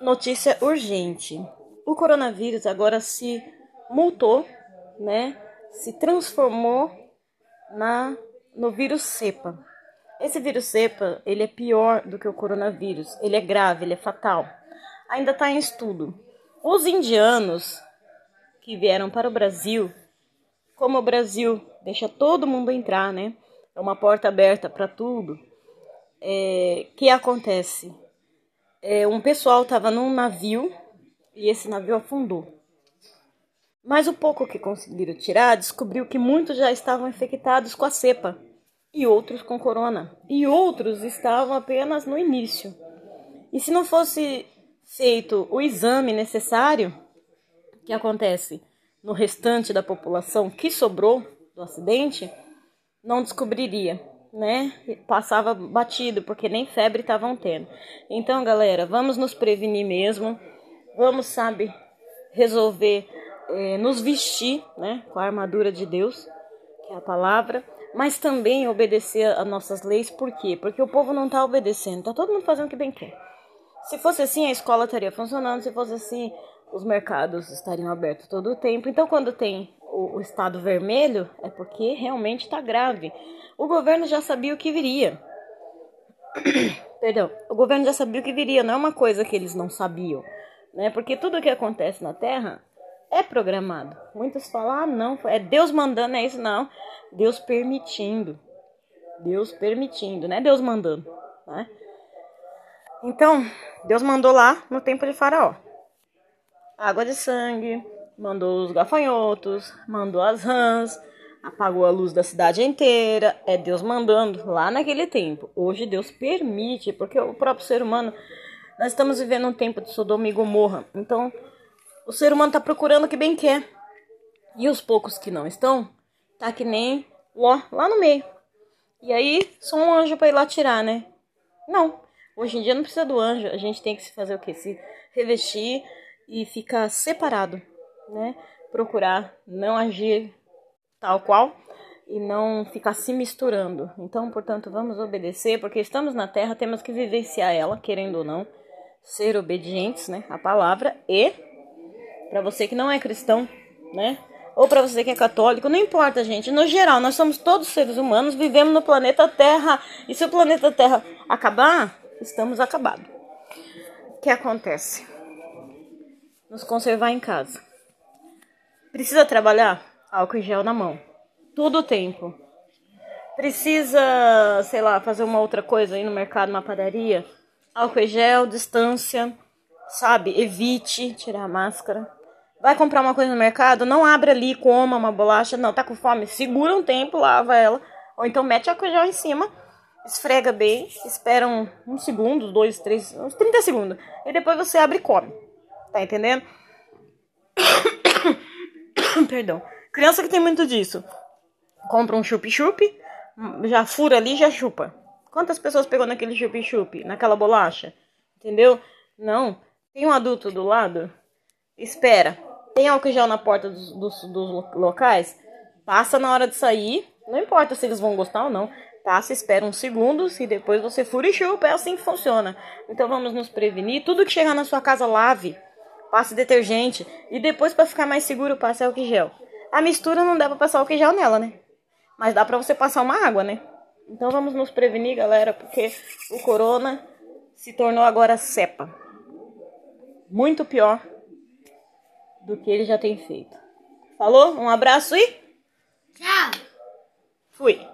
Notícia urgente. O coronavírus agora se multou, né? Se transformou na no vírus cepa. Esse vírus cepa, ele é pior do que o coronavírus. Ele é grave, ele é fatal. Ainda está em estudo. Os indianos que vieram para o Brasil, como o Brasil deixa todo mundo entrar, né? É uma porta aberta para tudo. É, que acontece? É, um pessoal estava num navio e esse navio afundou. Mas o pouco que conseguiram tirar descobriu que muitos já estavam infectados com a cepa e outros com corona. E outros estavam apenas no início. E se não fosse feito o exame necessário, o que acontece no restante da população que sobrou do acidente, não descobriria né? Passava batido, porque nem febre estavam tendo. Então, galera, vamos nos prevenir mesmo. Vamos, sabe, resolver é, nos vestir, né? Com a armadura de Deus, que é a palavra. Mas também obedecer às nossas leis, por quê? Porque o povo não está obedecendo, está todo mundo fazendo o que bem quer. Se fosse assim, a escola estaria funcionando, se fosse assim, os mercados estariam abertos todo o tempo. Então, quando tem o, o estado vermelho, é porque realmente está grave. O governo já sabia o que viria. Perdão, o governo já sabia o que viria, não é uma coisa que eles não sabiam, né? Porque tudo o que acontece na Terra é programado. Muitos falam, ah, não, é Deus mandando, é isso, não. Deus permitindo. Deus permitindo, não é Deus mandando, né? Então, Deus mandou lá no tempo de Faraó. Água de sangue, mandou os gafanhotos, mandou as rãs, apagou a luz da cidade inteira. É Deus mandando lá naquele tempo. Hoje Deus permite, porque o próprio ser humano. Nós estamos vivendo um tempo de Sodoma e Gomorra. Então, o ser humano está procurando o que bem quer. E os poucos que não estão, tá que nem Ló, lá no meio. E aí, só um anjo para ir lá tirar, né? Não. Hoje em dia não precisa do anjo. A gente tem que se fazer o quê? Se revestir e ficar separado, né? Procurar não agir tal qual e não ficar se misturando. Então, portanto, vamos obedecer, porque estamos na terra, temos que vivenciar ela, querendo ou não, ser obedientes, né, à palavra e para você que não é cristão, né, ou para você que é católico, não importa, gente. No geral, nós somos todos seres humanos, vivemos no planeta Terra, e se o planeta Terra acabar, estamos acabados. O que acontece? Nos conservar em casa. Precisa trabalhar? álcool em gel na mão. Todo o tempo. Precisa, sei lá, fazer uma outra coisa aí no mercado, uma padaria? Álcool em gel, distância, sabe? Evite tirar a máscara. Vai comprar uma coisa no mercado? Não abre ali, coma uma bolacha. Não, tá com fome? Segura um tempo, lava ela. Ou então mete álcool em gel em cima, esfrega bem, espera um, um segundo, dois, três, uns 30 segundos. E depois você abre e come. Tá entendendo? Perdão. Criança que tem muito disso. Compra um chup-chup, já fura ali já chupa. Quantas pessoas pegou naquele chup-chup, naquela bolacha? Entendeu? Não. Tem um adulto do lado? Espera. Tem álcool gel na porta dos, dos, dos locais? Passa na hora de sair. Não importa se eles vão gostar ou não. Passa, espera uns segundos e depois você fura e chupa. É assim que funciona. Então vamos nos prevenir. Tudo que chegar na sua casa, lave. Passe detergente. E depois, para ficar mais seguro, passe álcool gel. A mistura não dá pra passar o queijão nela, né? Mas dá pra você passar uma água, né? Então vamos nos prevenir, galera, porque o corona se tornou agora cepa. Muito pior do que ele já tem feito. Falou? Um abraço e. Tchau! Fui!